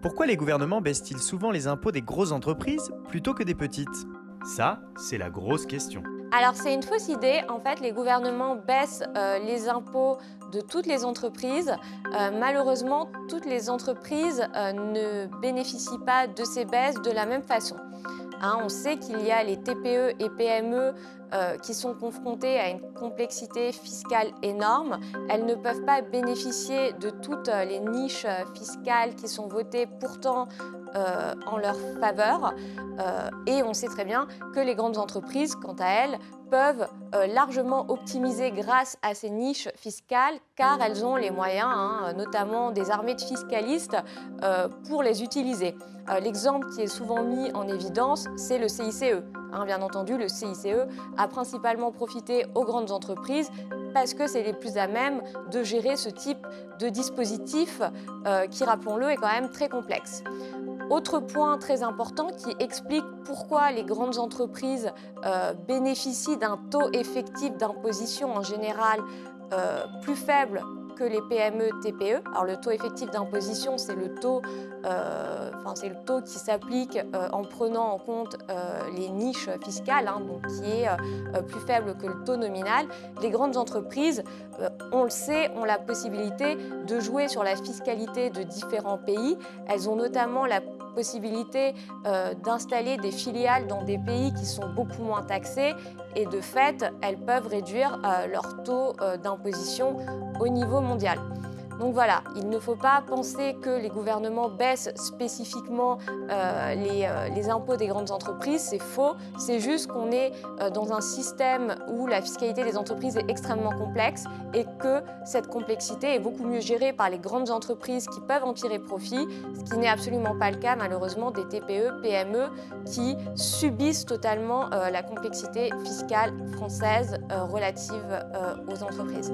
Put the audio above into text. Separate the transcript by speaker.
Speaker 1: Pourquoi les gouvernements baissent-ils souvent les impôts des grosses entreprises plutôt que des petites? Ça, c'est la grosse question.
Speaker 2: Alors c'est une fausse idée. En fait, les gouvernements baissent euh, les impôts de toutes les entreprises. Euh, malheureusement, toutes les entreprises euh, ne bénéficient pas de ces baisses de la même façon. Hein, on sait qu'il y a les TPE et PME qui sont confrontées à une complexité fiscale énorme. Elles ne peuvent pas bénéficier de toutes les niches fiscales qui sont votées pourtant en leur faveur. et on sait très bien que les grandes entreprises, quant à elles, peuvent euh, largement optimiser grâce à ces niches fiscales car elles ont les moyens, hein, notamment des armées de fiscalistes, euh, pour les utiliser. Euh, l'exemple qui est souvent mis en évidence, c'est le CICE. Hein, bien entendu, le CICE a principalement profité aux grandes entreprises parce que c'est les plus à même de gérer ce type de dispositif qui, rappelons-le, est quand même très complexe. Autre point très important qui explique pourquoi les grandes entreprises euh, bénéficient d'un taux effectif d'imposition en général euh, plus faible que les PME TPE. Alors le taux effectif d'imposition, c'est le taux, euh, c'est le taux qui s'applique en prenant en compte les niches fiscales, hein, donc qui est plus faible que le taux nominal. Les grandes entreprises, on le sait, ont la possibilité de jouer sur la fiscalité de différents pays. Elles ont notamment la possibilité euh, d'installer des filiales dans des pays qui sont beaucoup moins taxés et de fait, elles peuvent réduire euh, leur taux euh, d'imposition au niveau mondial. Donc voilà, il ne faut pas penser que les gouvernements baissent spécifiquement euh, euh, les, impôts des grandes entreprises, c'est faux. C'est juste qu'on est euh, dans un système où la fiscalité des entreprises est extrêmement complexe et que cette complexité est beaucoup mieux gérée par les grandes entreprises qui peuvent en tirer profit, ce qui n'est absolument pas le cas malheureusement des TPE, PME qui subissent totalement la complexité fiscale française relative aux entreprises.